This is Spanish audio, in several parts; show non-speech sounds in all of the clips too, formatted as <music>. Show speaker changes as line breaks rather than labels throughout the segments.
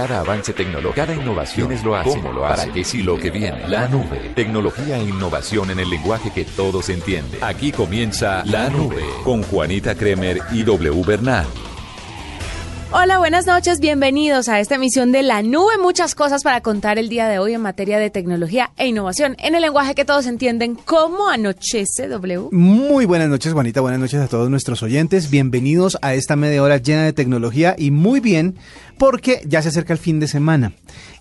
Cada avance tecnológico, cada innovación es lo hace, cómo lo hace, para qué sí lo que viene. La nube, tecnología e innovación en el lenguaje que todos entienden. Aquí comienza La Nube con Juanita Kremer y W Bernal.
Hola, buenas noches, bienvenidos a esta emisión de La Nube. Muchas cosas para contar el día de hoy en materia de tecnología e innovación en el lenguaje que todos entienden. ¿Cómo anochece, W?
Muy buenas noches, Juanita. Buenas noches a todos nuestros oyentes. Bienvenidos a esta media hora llena de tecnología y muy bien porque ya se acerca el fin de semana.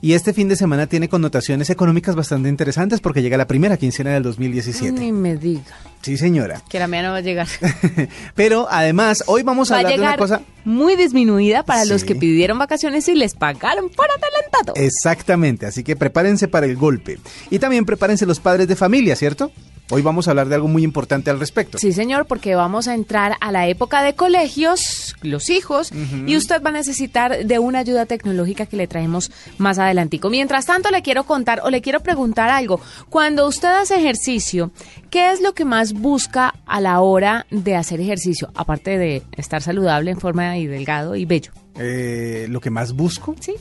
Y este fin de semana tiene connotaciones económicas bastante interesantes porque llega la primera quincena del 2017.
Ni me diga.
Sí, señora.
Que la mía no va a llegar. <laughs>
Pero además, hoy vamos a,
va
hablar
llegar
de una cosa
muy disminuida para los que pidieron vacaciones y les pagaron por adelantado.
Exactamente, así que prepárense para el golpe. Y también prepárense los padres de familia, ¿cierto? Hoy vamos a hablar de algo muy importante al respecto.
Sí, señor, porque vamos a entrar a la época de colegios, los hijos, y usted va a necesitar de una ayuda tecnológica que le traemos más adelantico. Mientras tanto, le quiero contar o le quiero preguntar algo. Cuando usted hace ejercicio, ¿qué es lo que más busca a la hora de hacer ejercicio? Aparte de estar saludable en forma y delgado y bello.
Eh, lo que más busco.
Sí.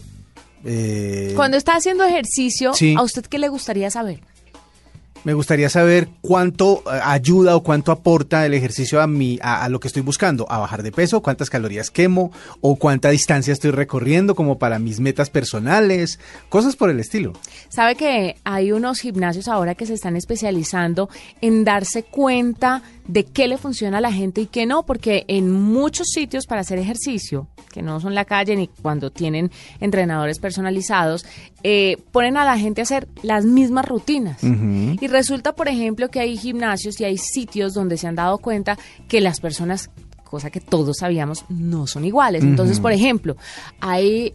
eh,
Cuando está haciendo ejercicio,
Sí.
¿a usted qué le gustaría saber?
Me gustaría saber cuánto eh, ayuda o cuánto aporta el ejercicio a, mi, a, a lo que estoy buscando, a bajar de peso, cuántas calorías quemo o cuánta distancia estoy recorriendo como para mis metas personales, cosas por el estilo.
Sabe que hay unos gimnasios ahora que se están especializando en darse cuenta de qué le funciona a la gente y qué no, porque en muchos sitios para hacer ejercicio, que no son la calle ni cuando tienen entrenadores personalizados, eh, ponen a la gente a hacer las mismas rutinas. Y resulta, por ejemplo, que hay gimnasios y hay sitios donde se han dado cuenta que las personas cosa que todos sabíamos, no son iguales. Entonces, por ejemplo, hay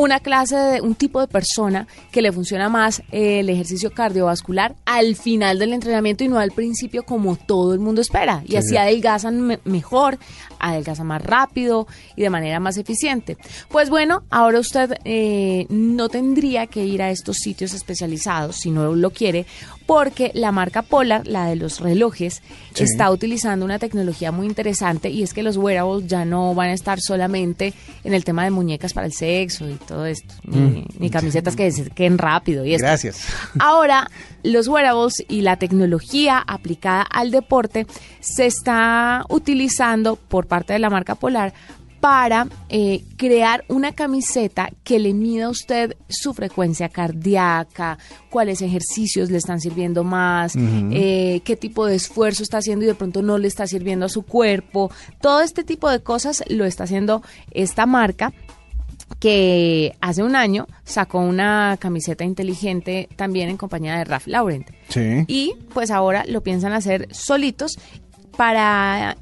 una clase de un tipo de persona que le funciona más eh, el ejercicio cardiovascular al final del entrenamiento y no al principio como todo el mundo espera. Y
Sí,
así
sí.
adelgazan me- mejor, adelgazan más rápido y de manera más eficiente. Pues bueno, ahora usted eh, no tendría que ir a estos sitios especializados si no lo quiere, porque la marca Polar, la de los relojes,
Sí.
está utilizando una tecnología muy interesante y es que los wearables ya no van a estar solamente en el tema de muñecas para el sexo y todo esto, ni, ni camisetas que se queden rápido y esto.
Gracias.
Ahora, los wearables y la tecnología aplicada al deporte se está utilizando por parte de la marca Polar para eh, crear una camiseta que le mida a usted su frecuencia cardíaca, cuáles ejercicios le están sirviendo más, eh, qué tipo de esfuerzo está haciendo y de pronto no le está sirviendo a su cuerpo. Todo este tipo de cosas lo está haciendo esta marca que hace un año sacó una camiseta inteligente también en compañía de Ralph Lauren.
Sí.
Y pues ahora lo piensan hacer solitos para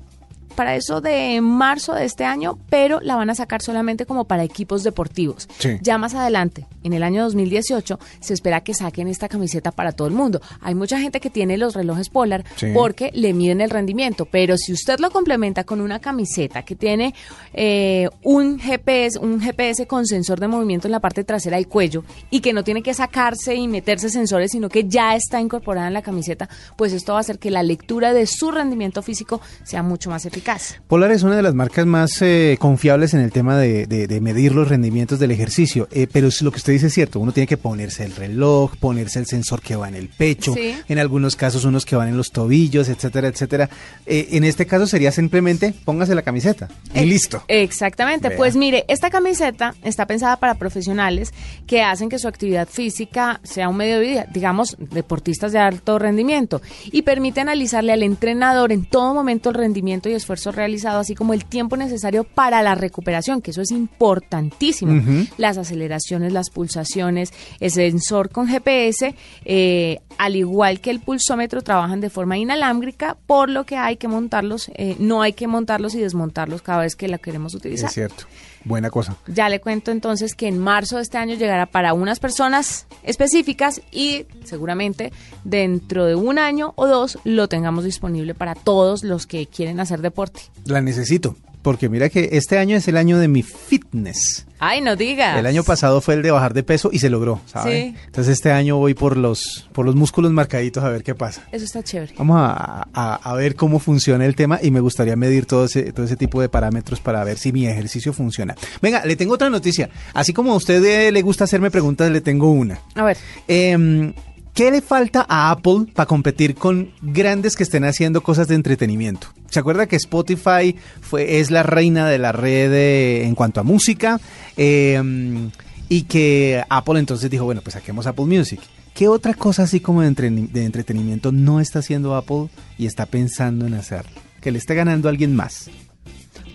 para eso de marzo de este año, pero la van a sacar solamente como para equipos deportivos.
Sí.
Ya más adelante, en el año 2018, se espera que saquen esta camiseta para todo el mundo. Hay mucha gente que tiene los relojes Polar
Sí.
porque le miden el rendimiento, pero si usted lo complementa con una camiseta que tiene eh, un GPS, un GPS con sensor de movimiento en la parte trasera del cuello y que no tiene que sacarse y meterse sensores, sino que ya está incorporada en la camiseta, pues esto va a hacer que la lectura de su rendimiento físico sea mucho más eficaz.
Polar es una de las marcas más eh, confiables en el tema de, de- de medir los rendimientos del ejercicio, eh, pero lo que usted dice es cierto, uno tiene que ponerse el reloj, ponerse el sensor que va en el pecho,
Sí.
en algunos casos unos que van en los tobillos, etcétera, etcétera. Eh, en este caso sería simplemente póngase la camiseta y
Ex-
listo.
Exactamente.
Vea.
Pues mire, esta camiseta está pensada para profesionales que hacen que su actividad física sea un medio de vida, digamos, deportistas de alto rendimiento, y permite analizarle al entrenador en todo momento el rendimiento y esfuerzo realizado, así como el tiempo necesario para la recuperación, que eso es importantísimo. Las aceleraciones, las pulsaciones, el sensor con GPS, eh, al igual que el pulsómetro, trabajan de forma inalámbrica, por lo que hay que montarlos, eh, no hay que montarlos y desmontarlos cada vez que la queremos utilizar.
Es cierto. Buena cosa.
Ya le cuento entonces que en marzo de este año llegará para unas personas específicas y seguramente dentro de un año o dos lo tengamos disponible para todos los que quieren hacer deporte.
La necesito. Porque mira que este año es el año de mi fitness.
Ay, no digas.
El año pasado fue el de bajar de peso y se logró, ¿sabes?
Sí.
Entonces este año voy por los, por los músculos marcaditos a ver qué pasa.
Eso está chévere.
Vamos a, a- a ver cómo funciona el tema y me gustaría medir todo ese, todo ese tipo de parámetros para ver si mi ejercicio funciona. Venga, le tengo otra noticia. Así como a usted eh, le gusta hacerme preguntas, le tengo una.
A ver,
Em, ¿Qué le falta a Apple para competir con grandes que estén haciendo cosas de entretenimiento? ¿Se acuerda que Spotify fue, es la reina de la red eh, en cuanto a música? Em, y que Apple entonces dijo, bueno, pues saquemos Apple Music. ¿Qué otra cosa así como de, entre- de entretenimiento no está haciendo Apple y está pensando en hacer? Que le esté ganando a alguien más.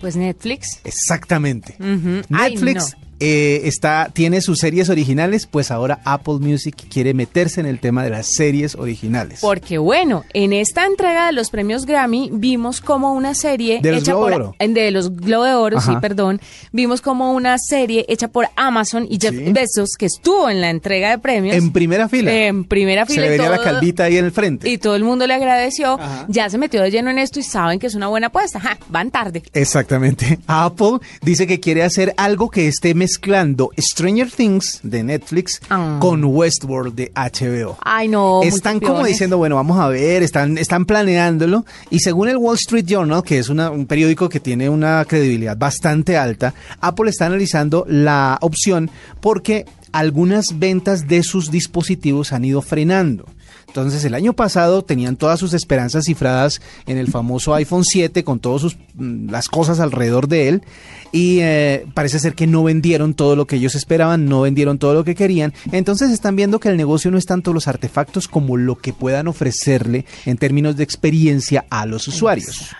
pues Netflix.
Exactamente. Netflix
no.
Eh, está, tiene sus series originales, pues ahora Apple Music quiere meterse en el tema de las series originales.
Porque bueno, en esta entrega de los premios Grammy vimos como una serie
De los
hecha
Globo
por
de Oro.
de los Globo de Oro, sí, perdón, vimos como una serie hecha por Amazon y Jeff
Sí.
Bezos que estuvo en la entrega de premios
en primera fila.
en primera fila
Se vería la calvita ahí en el frente.
y todo el mundo le agradeció.
Ajá.
Ya se metió de lleno en esto y saben que es una buena apuesta. Ja, van tarde.
Exactamente. <laughs> Apple dice que quiere hacer algo que esté mezclando Stranger Things de Netflix
Ah.
con Westworld de HBO.
Ay, no.
están como diciendo, bueno, vamos a ver, están, están planeándolo. Y según el Wall Street Journal, que es una- un periódico que tiene una credibilidad bastante alta, Apple está analizando la opción porque algunas ventas de sus dispositivos han ido frenando. Entonces, el año pasado tenían todas sus esperanzas cifradas en el famoso iPhone 7 con todas mm, las cosas alrededor de él y eh, parece ser que no vendieron todo lo que ellos esperaban, no vendieron todo lo que querían. Entonces están viendo que el negocio no es tanto los artefactos como lo que puedan ofrecerle en términos de experiencia a los usuarios.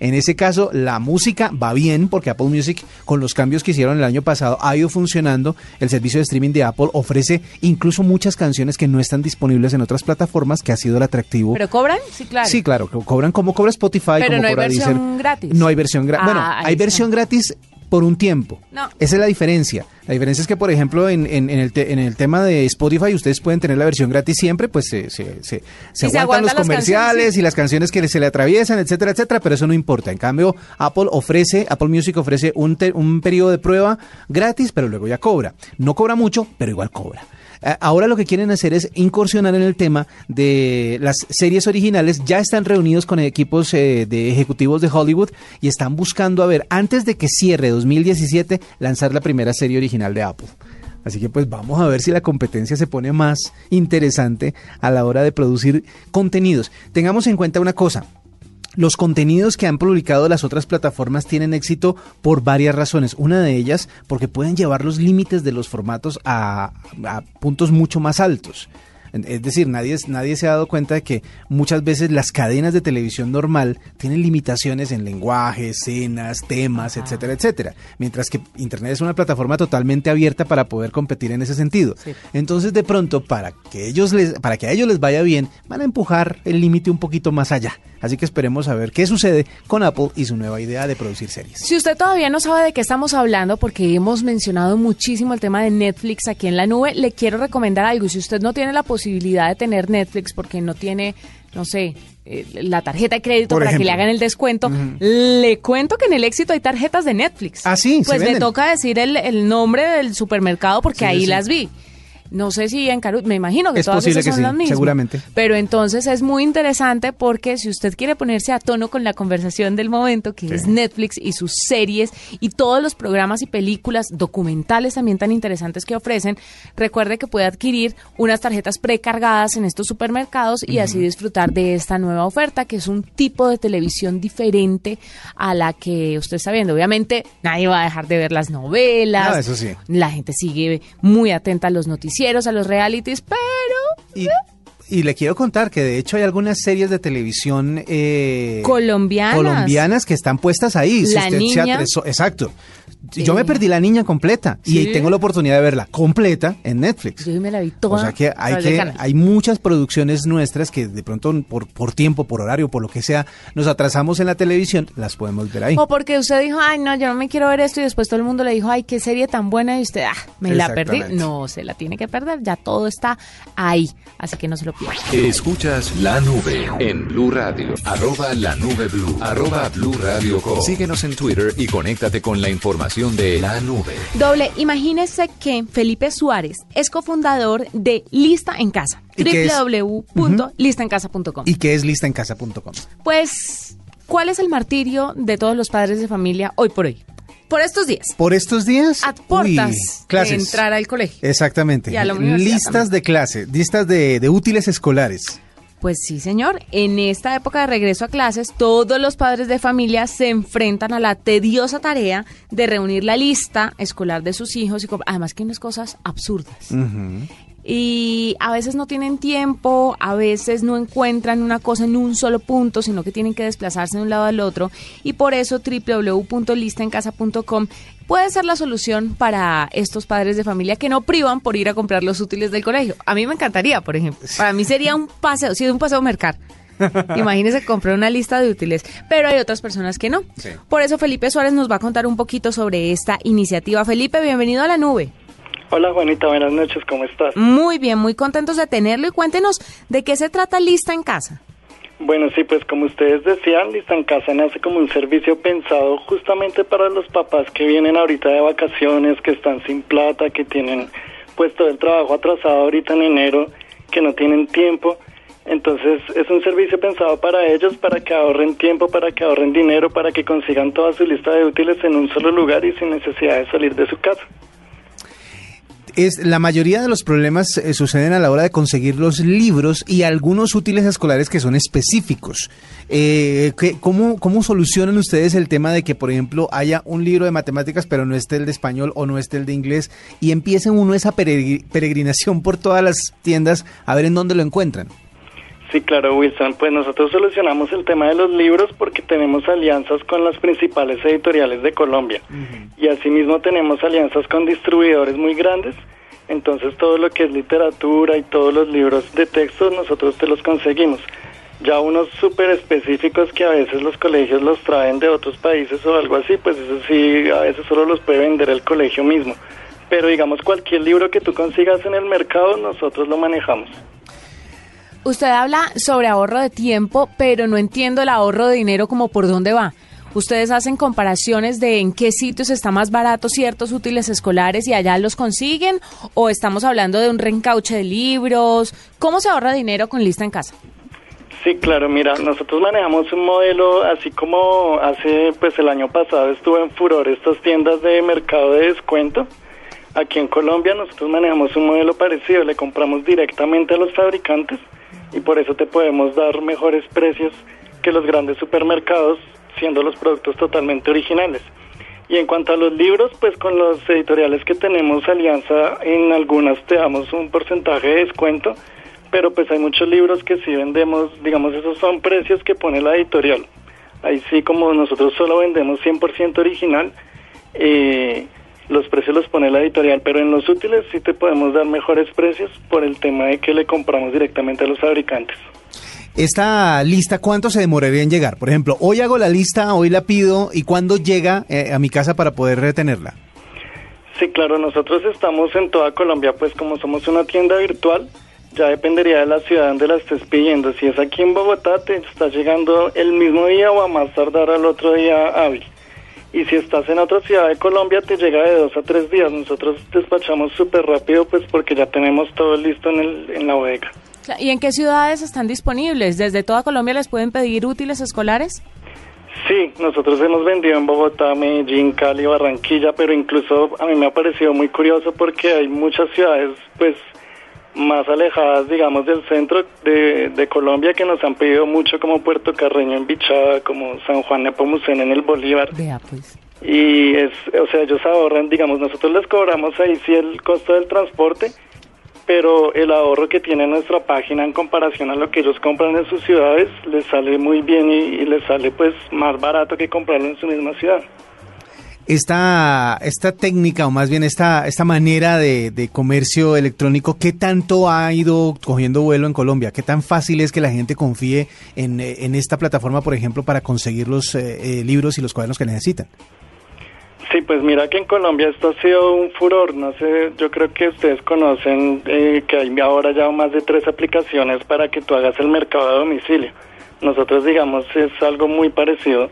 En ese caso, la música va bien porque Apple Music, con los cambios que hicieron el año pasado, ha ido funcionando. El servicio de streaming de Apple ofrece incluso muchas canciones que no están disponibles en otras plataformas, que ha sido el atractivo.
¿Pero cobran? Sí, claro.
Sí, claro, co- cobran como cobra Spotify,
Pero
como
no hay
cobra
versión
Deezer.
gratis.
No hay versión gratis.
Ah,
bueno, hay
está.
versión gratis por un tiempo.
No.
Esa es la diferencia. La diferencia es que, por ejemplo, en, en- en el, te- en el tema de Spotify, ustedes pueden tener la versión gratis siempre, pues se, se, se- se aguantan los comerciales
sí.
y las canciones que se le atraviesan, etcétera, etcétera, pero eso no importa. En cambio, Apple ofrece, Apple Music ofrece un, te- un periodo de prueba gratis, pero luego ya cobra. No cobra mucho, pero igual cobra. Eh, Ahora lo que quieren hacer es incursionar en el tema de las series originales. Ya están reunidos con equipos eh, de ejecutivos de Hollywood y están buscando, a ver, antes de que cierre 2017, lanzar la primera serie original de Apple. Así que pues vamos a ver si la competencia se pone más interesante a la hora de producir contenidos. Tengamos en cuenta una cosa. Los contenidos que han publicado las otras plataformas tienen éxito por varias razones. Una de ellas porque pueden llevar los límites de los formatos a, puntos mucho más altos. Es decir, nadie, nadie se ha dado cuenta de que muchas veces las cadenas de televisión normal tienen limitaciones en lenguaje, escenas, temas, etcétera, etcétera. Mientras que Internet es una plataforma totalmente abierta para poder competir en ese sentido.
Sí.
Entonces, de pronto, para que ellos les, para que a ellos les vaya bien, van a empujar el límite un poquito más allá. Así que esperemos a ver qué sucede con Apple y su nueva idea de producir series.
Si usted todavía no sabe de qué estamos hablando, porque hemos mencionado muchísimo el tema de Netflix aquí en la nube, le quiero recomendar algo. Si usted no tiene la posibilidad de tener Netflix porque no tiene, no sé, eh, la tarjeta de crédito
Por
para que le hagan el descuento, le cuento que en el éxito hay tarjetas de Netflix.
Ah, sí,
Pues
venden.
toca decir el, el nombre del supermercado porque
Sí,
ahí
sí.
las vi. No sé si en Caru, me imagino que
Es
todas
posible
esas
que
son
sí,
las mismas.
seguramente.
Pero entonces es muy interesante porque si usted quiere ponerse a tono con la conversación del momento, que es Netflix y sus series y todos los programas y películas documentales también tan interesantes que ofrecen, recuerde que puede adquirir unas tarjetas precargadas en estos supermercados y así disfrutar de esta nueva oferta, que es un tipo de televisión diferente a la que usted está viendo. Obviamente nadie va a dejar de ver las novelas.
No, eso sí.
La gente sigue muy atenta a los noticieros, a los realities, pero
Y, y le quiero contar que de hecho hay algunas series de televisión eh,
Colombianas.
colombianas que están puestas ahí.
La
usted se
Niña.
atreso- exacto.
Sí.
Yo me perdí la niña completa y tengo la oportunidad de verla completa en Netflix.
yo me la vi toda.
O sea que hay que hay muchas producciones nuestras que de pronto por, por tiempo, por horario, por lo que sea, nos atrasamos en la televisión, las podemos ver ahí.
O porque usted dijo, ay, no, yo no me quiero ver esto y después todo el mundo le dijo, ay, qué serie tan buena y usted, ah, me la perdí. No, se la tiene que perder, ya todo está ahí, así que no se lo.
Escuchas la nube en Blue Radio. Arroba la nube Blue. Arroba Blue Radio Co. Síguenos en Twitter y conéctate con la información de la nube.
Doble, imagínese que Felipe Suárez es cofundador de Lista en Casa. Www.listaencasa.com.
¿Y qué es listaencasa.com?
Pues, ¿cuál es el martirio de todos los padres de familia hoy por hoy? Por estos días.
Por estos días,
A portas
uy,
de
clases.
entrar al colegio.
Exactamente.
Y a la
Listas
también.
de clase, listas de, de útiles escolares.
Pues sí, señor. En esta época de regreso a clases, todos los padres de familia se enfrentan a la tediosa tarea de reunir la lista escolar de sus hijos y además que unas cosas absurdas. Y a veces no tienen tiempo, a veces no encuentran una cosa en un solo punto, sino que tienen que desplazarse de un lado al otro. Y por eso www.listaencasa.com puede ser la solución para estos padres de familia que no privan por ir a comprar los útiles del colegio. A mí me encantaría, por ejemplo. Para mí sería un paseo, sí, un paseo mercar. <laughs> Imagínese comprar una lista de útiles, pero hay otras personas que no.
Sí.
Por eso Felipe Suárez nos va a contar un poquito sobre esta iniciativa. Felipe, bienvenido a la nube.
Hola Juanita, buenas noches, ¿cómo estás?
Muy bien, muy contentos de tenerlo y cuéntenos de qué se trata Lista en Casa.
Bueno, sí, pues como ustedes decían, Lista en Casa nace como un servicio pensado justamente para los papás que vienen ahorita de vacaciones, que están sin plata, que tienen pues todo el trabajo atrasado ahorita en enero, que no tienen tiempo. Entonces es un servicio pensado para ellos, para que ahorren tiempo, para que ahorren dinero, para que consigan toda su lista de útiles en un solo lugar y sin necesidad de salir de su casa.
Es, la mayoría de los problemas eh, suceden a la hora de conseguir los libros y algunos útiles escolares que son específicos. Eh, ¿qué- cómo, ¿Cómo solucionan ustedes el tema de que, por ejemplo, haya un libro de matemáticas pero no esté el de español o no esté el de inglés y empiecen uno esa peregri- peregrinación por todas las tiendas a ver en dónde lo encuentran?
Sí, claro, Wilson. Pues nosotros solucionamos el tema de los libros porque tenemos alianzas con las principales editoriales de Colombia. Y asimismo tenemos alianzas con distribuidores muy grandes. Entonces todo lo que es literatura y todos los libros de texto nosotros te los conseguimos. Ya unos súper específicos que a veces los colegios los traen de otros países o algo así, pues eso sí, a veces solo los puede vender el colegio mismo. Pero digamos cualquier libro que tú consigas en el mercado, nosotros lo manejamos.
Usted habla sobre ahorro de tiempo, pero no entiendo el ahorro de dinero como por dónde va. Ustedes hacen comparaciones de en qué sitios está más barato ciertos útiles escolares y allá los consiguen o estamos hablando de un reencauche de libros. ¿Cómo se ahorra dinero con lista en casa?
Sí, claro, mira, nosotros manejamos un modelo así como hace, pues el año pasado estuvo en furor estas tiendas de mercado de descuento. Aquí en Colombia nosotros manejamos un modelo parecido, le compramos directamente a los fabricantes y por eso te podemos dar mejores precios que los grandes supermercados, siendo los productos totalmente originales. Y en cuanto a los libros, pues con los editoriales que tenemos alianza, en algunas te damos un porcentaje de descuento, pero pues hay muchos libros que sí vendemos, digamos, esos son precios que pone la editorial. Ahí sí, como nosotros solo vendemos 100% original, eh, los precios los pone la editorial, pero en los útiles sí te podemos dar mejores precios por el tema de que le compramos directamente a los fabricantes.
Esta lista, ¿cuánto se demoraría en llegar? Por ejemplo, hoy hago la lista, hoy la pido y ¿cuándo llega eh, a mi casa para poder retenerla?
Sí, claro, nosotros estamos en toda Colombia, pues como somos una tienda virtual, ya dependería de la ciudad donde la estés pidiendo. Si es aquí en Bogotá, te está llegando el mismo día o a más tardar al otro día hábil. Y si estás en otra ciudad de Colombia, te llega de dos a tres días. Nosotros despachamos súper rápido, pues porque ya tenemos todo listo en, el, en la bodega.
¿Y en qué ciudades están disponibles? ¿Desde toda Colombia les pueden pedir útiles escolares?
Sí, nosotros hemos vendido en Bogotá, Medellín, Cali, Barranquilla, pero incluso a mí me ha parecido muy curioso porque hay muchas ciudades, pues, más alejadas, digamos, del centro de, de Colombia que nos han pedido mucho, como Puerto Carreño en Bichada, como San Juan Nepomuceno en el Bolívar.
Vea, pues.
Y es, o sea, ellos ahorran, digamos, nosotros les cobramos ahí sí el costo del transporte, pero el ahorro que tiene nuestra página en comparación a lo que ellos compran en sus ciudades les sale muy bien y, y les sale pues más barato que comprarlo en su misma ciudad.
Esta, esta técnica, o más bien esta, esta manera de, de comercio electrónico, ¿qué tanto ha ido cogiendo vuelo en Colombia? ¿Qué tan fácil es que la gente confíe en, eh, en esta plataforma, por ejemplo, para conseguir los eh, eh, libros y los cuadernos que necesitan?
Sí, pues mira que en Colombia esto ha sido un furor. No sé, yo creo que ustedes conocen eh, que hay ahora ya más de tres aplicaciones para que tú hagas el mercado a domicilio. Nosotros, digamos, es algo muy parecido.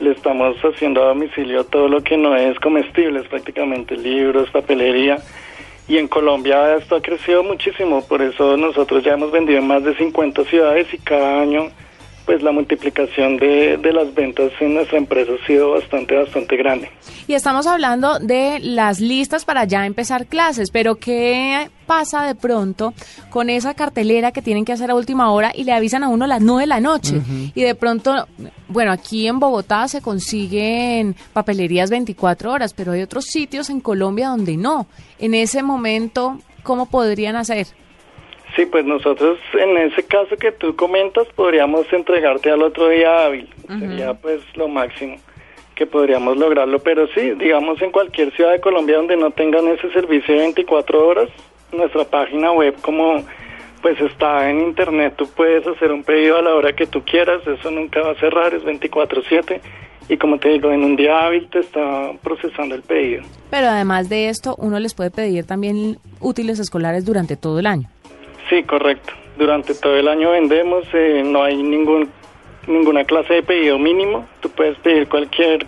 Le estamos haciendo a domicilio todo lo que no es comestible, es prácticamente libros, papelería. Y en Colombia esto ha crecido muchísimo, por eso nosotros ya hemos vendido en más de 50 ciudades y cada año pues la multiplicación de, de, las ventas en nuestra empresa ha sido bastante, bastante grande.
Y estamos hablando de las listas para ya empezar clases, pero ¿qué pasa de pronto con esa cartelera que tienen que hacer a última hora y le avisan a uno a las 9 de la noche? Y de pronto, bueno, aquí en Bogotá se consiguen papelerías 24 horas, pero hay otros sitios en Colombia donde no. En ese momento, ¿cómo podrían hacer?
Sí, pues nosotros en ese caso que tú comentas podríamos entregarte al otro día hábil. Sería pues lo máximo que podríamos lograrlo. Pero sí, digamos en cualquier ciudad de Colombia donde no tengan ese servicio de 24 horas, nuestra página web como pues está en internet, tú puedes hacer un pedido a la hora que tú quieras, eso nunca va a cerrar, es 24/7 y como te digo, en un día hábil te está procesando el pedido.
Pero además de esto, uno les puede pedir también útiles escolares durante todo el año.
Sí, correcto. Durante todo el año vendemos, eh, no hay ningún ninguna clase de pedido mínimo. Tú puedes pedir cualquier,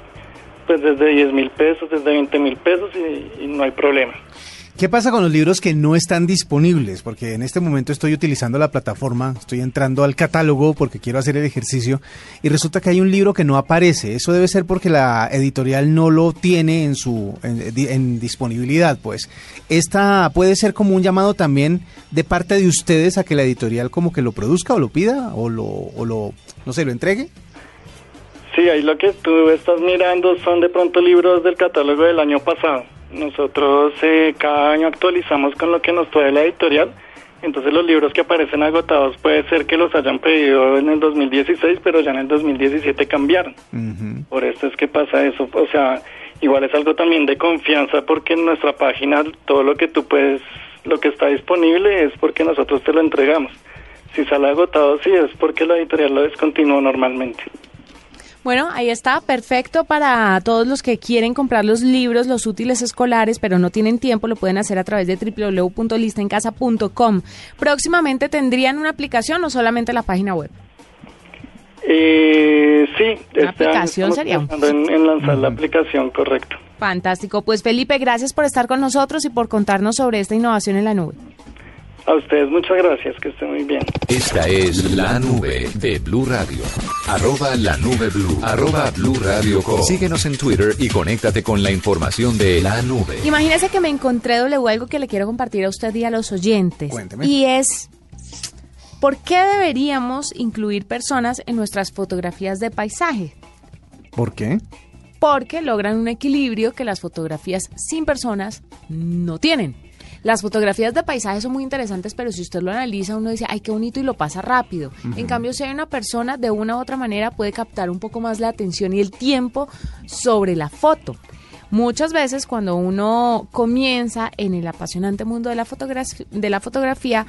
pues desde 10 mil pesos, desde 20 mil pesos y, y no hay problema.
¿Qué pasa con los libros que no están disponibles? Porque en este momento estoy utilizando la plataforma, estoy entrando al catálogo porque quiero hacer el ejercicio y resulta que hay un libro que no aparece. Eso debe ser porque la editorial no lo tiene en su en, disponibilidad, pues. Esta puede ser como un llamado también de parte de ustedes a que la editorial como que lo produzca o lo pida o lo o lo no sé, lo entregue.
Sí, ahí lo que tú estás mirando son de pronto libros del catálogo del año pasado. Nosotros eh, cada año actualizamos con lo que nos trae la editorial. Entonces los libros que aparecen agotados puede ser que los hayan pedido en el 2016, pero ya en el 2017 cambiaron. Uh -huh. Por eso es que pasa eso. O sea, igual es algo también de confianza porque en nuestra página todo lo que tú puedes, lo que está disponible es porque nosotros te lo entregamos. Si sale agotado, sí es porque la editorial lo descontinuó normalmente.
Bueno, ahí está, perfecto para todos los que quieren comprar los libros, los útiles escolares, pero no tienen tiempo, lo pueden hacer a través de www.listencasa.com. Próximamente tendrían una aplicación o solamente la página web.
Eh, sí,
una este aplicación sería
en, en lanzar uh -huh. la aplicación, correcto.
Fantástico. Pues Felipe, gracias por estar con nosotros y por contarnos sobre esta innovación en la nube.
A ustedes muchas gracias, que estén muy bien.
Esta es la nube de Blue Radio. Arroba la nube Blue. Arroba Blue Radio Com. Síguenos en Twitter y conéctate con la información de la nube.
Imagínese que me encontré W algo que le quiero compartir a usted y a los oyentes.
Cuénteme.
Y es ¿por qué deberíamos incluir personas en nuestras fotografías de paisaje?
¿Por qué?
Porque logran un equilibrio que las fotografías sin personas no tienen. Las fotografías de paisaje son muy interesantes, pero si usted lo analiza, uno dice, ay, qué bonito y lo pasa rápido. Uh -huh. En cambio, si hay una persona, de una u otra manera puede captar un poco más la atención y el tiempo sobre la foto. Muchas veces cuando uno comienza en el apasionante mundo de la, fotogra de la fotografía,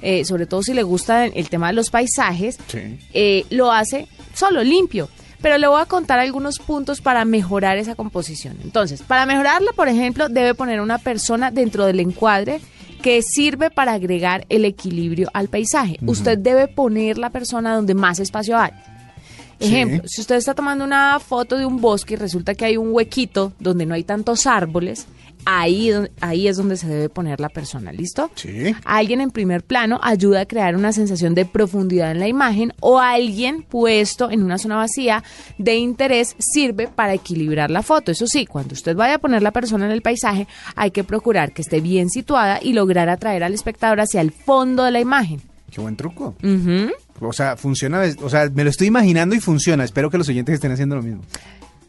eh, sobre todo si le gusta el tema de los paisajes, sí. eh, lo hace solo, limpio pero le voy a contar algunos puntos para mejorar esa composición. Entonces, para mejorarla, por ejemplo, debe poner una persona dentro del encuadre que sirve para agregar el equilibrio al paisaje. Uh -huh. Usted debe poner la persona donde más espacio hay. Ejemplo, sí. si usted está tomando una foto de un bosque y resulta que hay un huequito donde no hay tantos árboles, ahí, ahí es donde se debe poner la persona, ¿listo?
Sí.
Alguien en primer plano ayuda a crear una sensación de profundidad en la imagen o alguien puesto en una zona vacía de interés sirve para equilibrar la foto. Eso sí, cuando usted vaya a poner la persona en el paisaje, hay que procurar que esté bien situada y lograr atraer al espectador hacia el fondo de la imagen.
Qué buen truco.
Uh -huh.
O sea, funciona, o sea, me lo estoy imaginando y funciona. Espero que los oyentes estén haciendo lo mismo.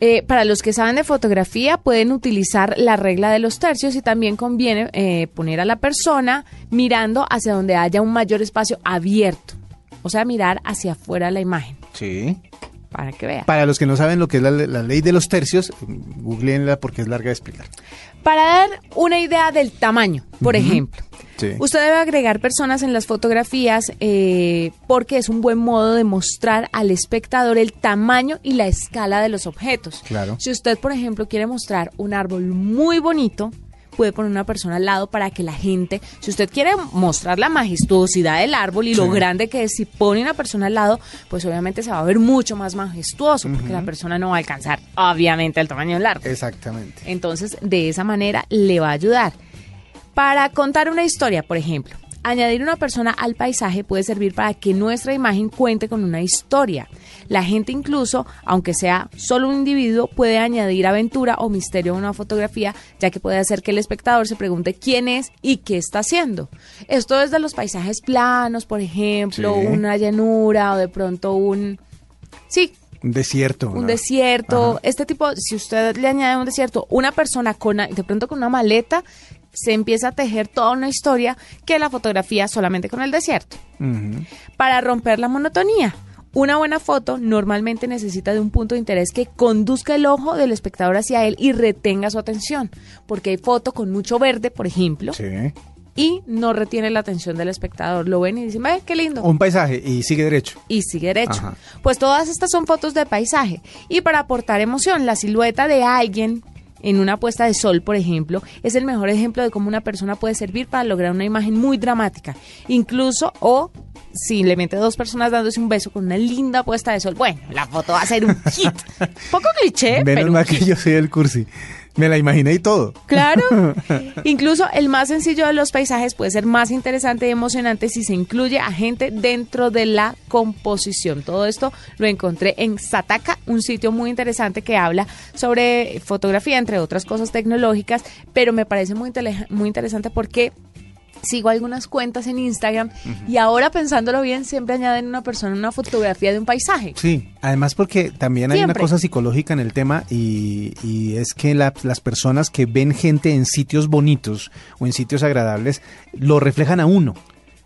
Eh, para los que saben de fotografía pueden utilizar la regla de los tercios y también conviene eh, poner a la persona mirando hacia donde haya un mayor espacio abierto, o sea, mirar hacia afuera la imagen.
Sí.
Para que vea.
Para los que no saben lo que es la, la ley de los tercios, googleenla porque es larga de explicar.
Para dar una idea del tamaño, por uh -huh. ejemplo,
Sí.
Usted debe agregar personas en las fotografías eh, porque es un buen modo de mostrar al espectador el tamaño y la escala de los objetos.
Claro.
Si usted, por ejemplo, quiere mostrar un árbol muy bonito, puede poner una persona al lado para que la gente, si usted quiere mostrar la majestuosidad del árbol y lo grande que es, si pone una persona al lado, pues obviamente se va a ver mucho más majestuoso, porque la persona no va a alcanzar, obviamente, el tamaño del árbol.
Exactamente.
Entonces, de esa manera le va a ayudar. Para contar una historia, por ejemplo, añadir una persona al paisaje puede servir para que nuestra imagen cuente con una historia. La gente incluso, aunque sea solo un individuo, puede añadir aventura o misterio a una fotografía, ya que puede hacer que el espectador se pregunte quién es y qué está haciendo. Esto es de los paisajes planos, por ejemplo,
Sí.
una llanura o de pronto un... Sí,
Un desierto.
un
¿no?
desierto,
Ajá.
este tipo, si usted le añade un desierto, una persona con de pronto con una maleta, se empieza a tejer toda una historia que la fotografía solamente con el desierto. Para romper la monotonía. Una buena foto normalmente necesita de un punto de interés que conduzca el ojo del espectador hacia él y retenga su atención. Porque hay foto con mucho verde, por ejemplo,
Sí.
y no retiene la atención del espectador. Lo ven y dicen, ¡ay, qué lindo!
Un paisaje y sigue derecho.
y sigue derecho.
Ajá.
Pues todas estas son fotos de paisaje. Y para aportar emoción, la silueta de alguien en una puesta de sol, por ejemplo, es el mejor ejemplo de cómo una persona puede servir para lograr una imagen muy dramática. Incluso, o simplemente dos personas dándose un beso con una linda puesta de sol. Bueno, la foto va a ser un hit. <laughs> Poco cliché,
Menos
pero un
que
hit.
yo soy el cursi. Me la imaginé y todo.
Claro. <laughs> Incluso el más sencillo de los paisajes puede ser más interesante y emocionante si se incluye a gente dentro de la composición. Todo esto lo encontré en Sataka, un sitio muy interesante que habla sobre fotografía, entre otras cosas tecnológicas, pero me parece muy, muy interesante porque sigo algunas cuentas en Instagram y ahora pensándolo bien siempre añaden una persona una fotografía de un paisaje.
Sí, además porque también hay
Siempre.
una cosa psicológica en el tema y, y es que la- las personas que ven gente en sitios bonitos o en sitios agradables lo reflejan a uno.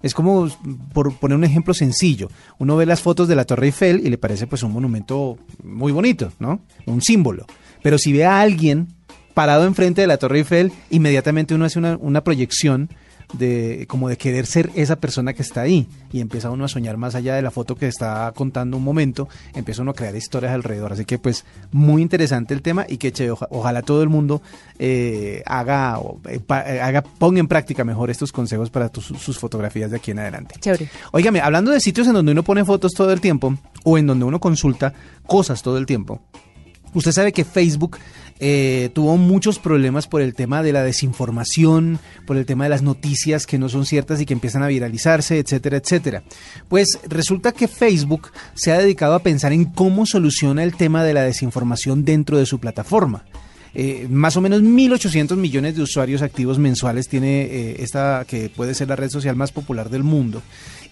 Es como, por poner un ejemplo sencillo, uno ve las fotos de la Torre Eiffel y le parece pues un monumento muy bonito, ¿no? Un símbolo. Pero si ve a alguien parado enfrente de la Torre Eiffel, inmediatamente uno hace una, una proyección de como de querer ser esa persona que está ahí y empieza uno a soñar más allá de la foto que está contando un momento, empieza uno a crear historias alrededor, así que pues muy interesante el tema y que che, oja- ojalá todo el mundo eh, haga, o, eh, pa- eh, haga ponga en práctica mejor estos consejos para sus fotografías de aquí en adelante.
Chévere.
Óigame, hablando de sitios en donde uno pone fotos todo el tiempo o en donde uno consulta cosas todo el tiempo, usted sabe que Facebook eh, tuvo muchos problemas por el tema de la desinformación, por el tema de las noticias que no son ciertas y que empiezan a viralizarse, etcétera, etcétera. Pues resulta que Facebook se ha dedicado a pensar en cómo soluciona el tema de la desinformación dentro de su plataforma. Eh, más o menos 1.800 millones de usuarios activos mensuales tiene eh, esta que puede ser la red social más popular del mundo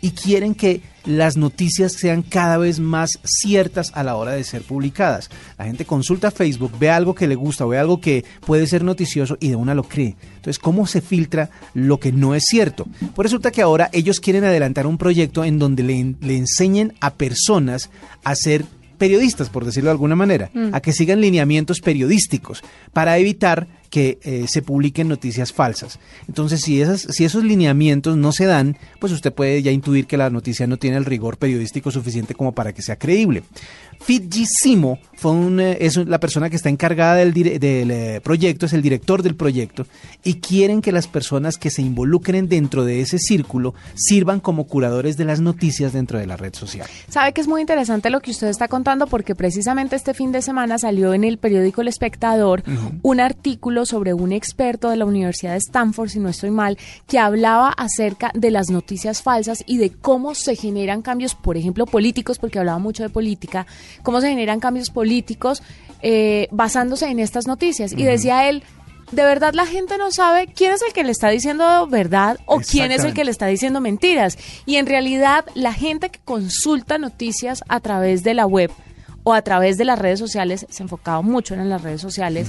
y quieren que las noticias sean cada vez más ciertas a la hora de ser publicadas. La gente consulta Facebook, ve algo que le gusta, ve algo que puede ser noticioso y de una lo cree. Entonces, ¿cómo se filtra lo que no es cierto? Pues resulta que ahora ellos quieren adelantar un proyecto en donde le, le enseñen a personas a ser periodistas, por decirlo de alguna manera, a que sigan lineamientos periodísticos para evitar que eh, se publiquen noticias falsas. Entonces, si, esas, si esos lineamientos no se dan, pues usted puede ya intuir que la noticia no tiene el rigor periodístico suficiente como para que sea creíble. Fitgisimo fue un, eh, es la persona que está encargada del, del eh, proyecto, es el director del proyecto, y quieren que las personas que se involucren dentro de ese círculo sirvan como curadores de las noticias dentro de la red social.
Sabe que es muy interesante lo que usted está contando porque precisamente este fin de semana salió en el periódico El Espectador un artículo sobre un experto de la Universidad de Stanford, si no estoy mal, que hablaba acerca de las noticias falsas y de cómo se generan cambios, por ejemplo, políticos, porque hablaba mucho de política, cómo se generan cambios políticos eh, basándose en estas noticias. Y decía él, de verdad la gente no sabe quién es el que le está diciendo verdad o quién es el que le está diciendo mentiras. Y en realidad la gente que consulta noticias a través de la web o a través de las redes sociales, se enfocaba mucho en las redes sociales,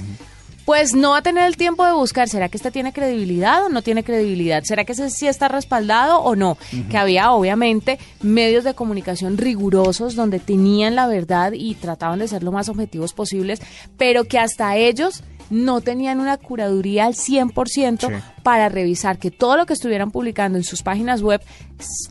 pues no va a tener el tiempo de buscar, ¿será que este tiene credibilidad o no tiene credibilidad? ¿Será que ese sí está respaldado o no? Que había obviamente medios de comunicación rigurosos donde tenían la verdad y trataban de ser lo más objetivos posibles, pero que hasta ellos no tenían una curaduría al 100%
Sí.
para revisar que todo lo que estuvieran publicando en sus páginas web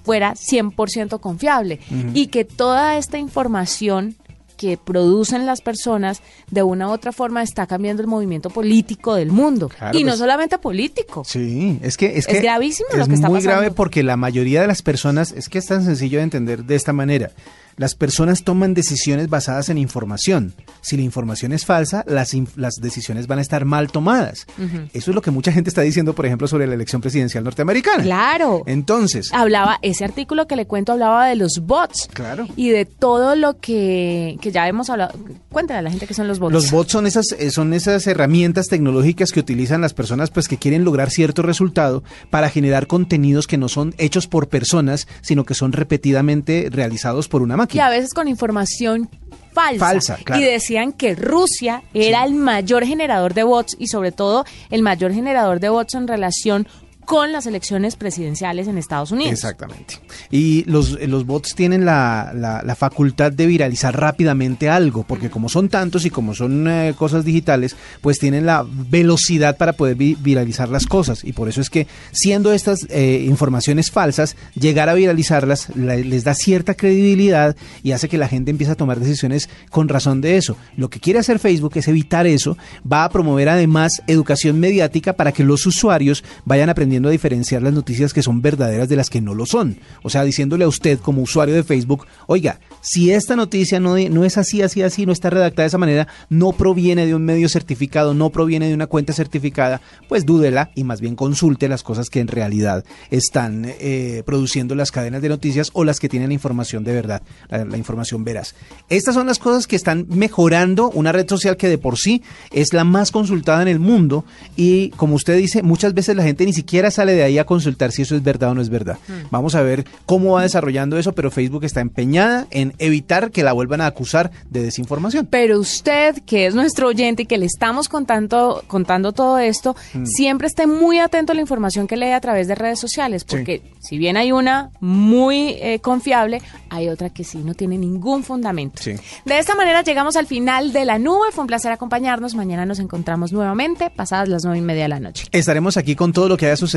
fuera 100% confiable y que toda esta información que producen las personas de una u otra forma está cambiando el movimiento político del mundo
Claro,
y no
pues-
solamente político.
Sí, es que es,
Es
que
gravísimo lo
es
que está
muy
pasando.
grave porque la mayoría de las personas es que es tan sencillo de entender de esta manera. Las personas toman decisiones basadas en información. Si la información es falsa, las, las decisiones van a estar mal tomadas. Eso es lo que mucha gente está diciendo, por ejemplo, sobre la elección presidencial norteamericana.
Claro.
Entonces,
hablaba, ese artículo que le cuento hablaba de los bots.
Claro.
Y de todo lo que, que ya hemos hablado. Cuéntale a la gente que son los bots.
Los bots son esas, eh, son esas herramientas tecnológicas que utilizan las personas pues que quieren lograr cierto resultado para generar contenidos que no son hechos por personas, sino que son repetidamente realizados por una
Y
máquina.
a veces con información falsa.
Falsa, claro.
Y decían que Rusia era el mayor generador de bots y sobre todo el mayor generador de bots en relación con las elecciones presidenciales en Estados Unidos.
Exactamente. Y los, los bots tienen la, la- facultad de viralizar rápidamente algo, porque como son tantos y como son eh, cosas digitales, pues tienen la velocidad para poder vi- viralizar las cosas. Y por eso es que, siendo estas eh, informaciones falsas, llegar a viralizarlas la- les da cierta credibilidad y hace que la gente empiece a tomar decisiones con razón de eso. Lo que quiere hacer Facebook es evitar eso, va a promover además educación mediática para que los usuarios vayan aprendiendo a diferenciar las noticias que son verdaderas de las que no lo son. O sea, diciéndole a usted como usuario de Facebook, oiga, si esta noticia no, no es así, así, así, no está redactada de esa manera, no proviene de un medio certificado, no proviene de una cuenta certificada, pues dúdela y más bien consulte las cosas que en realidad están eh, produciendo las cadenas de noticias o las que tienen información de verdad, la, la información veraz. Estas son las cosas que están mejorando una red social que de por sí es la más consultada en el mundo y como usted dice, muchas veces la gente ni siquiera sale de ahí a consultar si eso es verdad o no es verdad. Vamos a ver cómo va desarrollando eso, pero Facebook está empeñada en evitar que la vuelvan a acusar de desinformación.
Pero usted, que es nuestro oyente y que le estamos contando, contando todo esto,
Mm.
siempre esté muy atento a la información que lee a través de redes sociales, porque si bien hay una muy eh, confiable, hay otra que sí no tiene ningún fundamento.
Sí.
De esta manera llegamos al final de la nube. Fue un placer acompañarnos. Mañana nos encontramos nuevamente, pasadas las nueve y media de la noche.
Estaremos aquí con todo lo que haya sucedido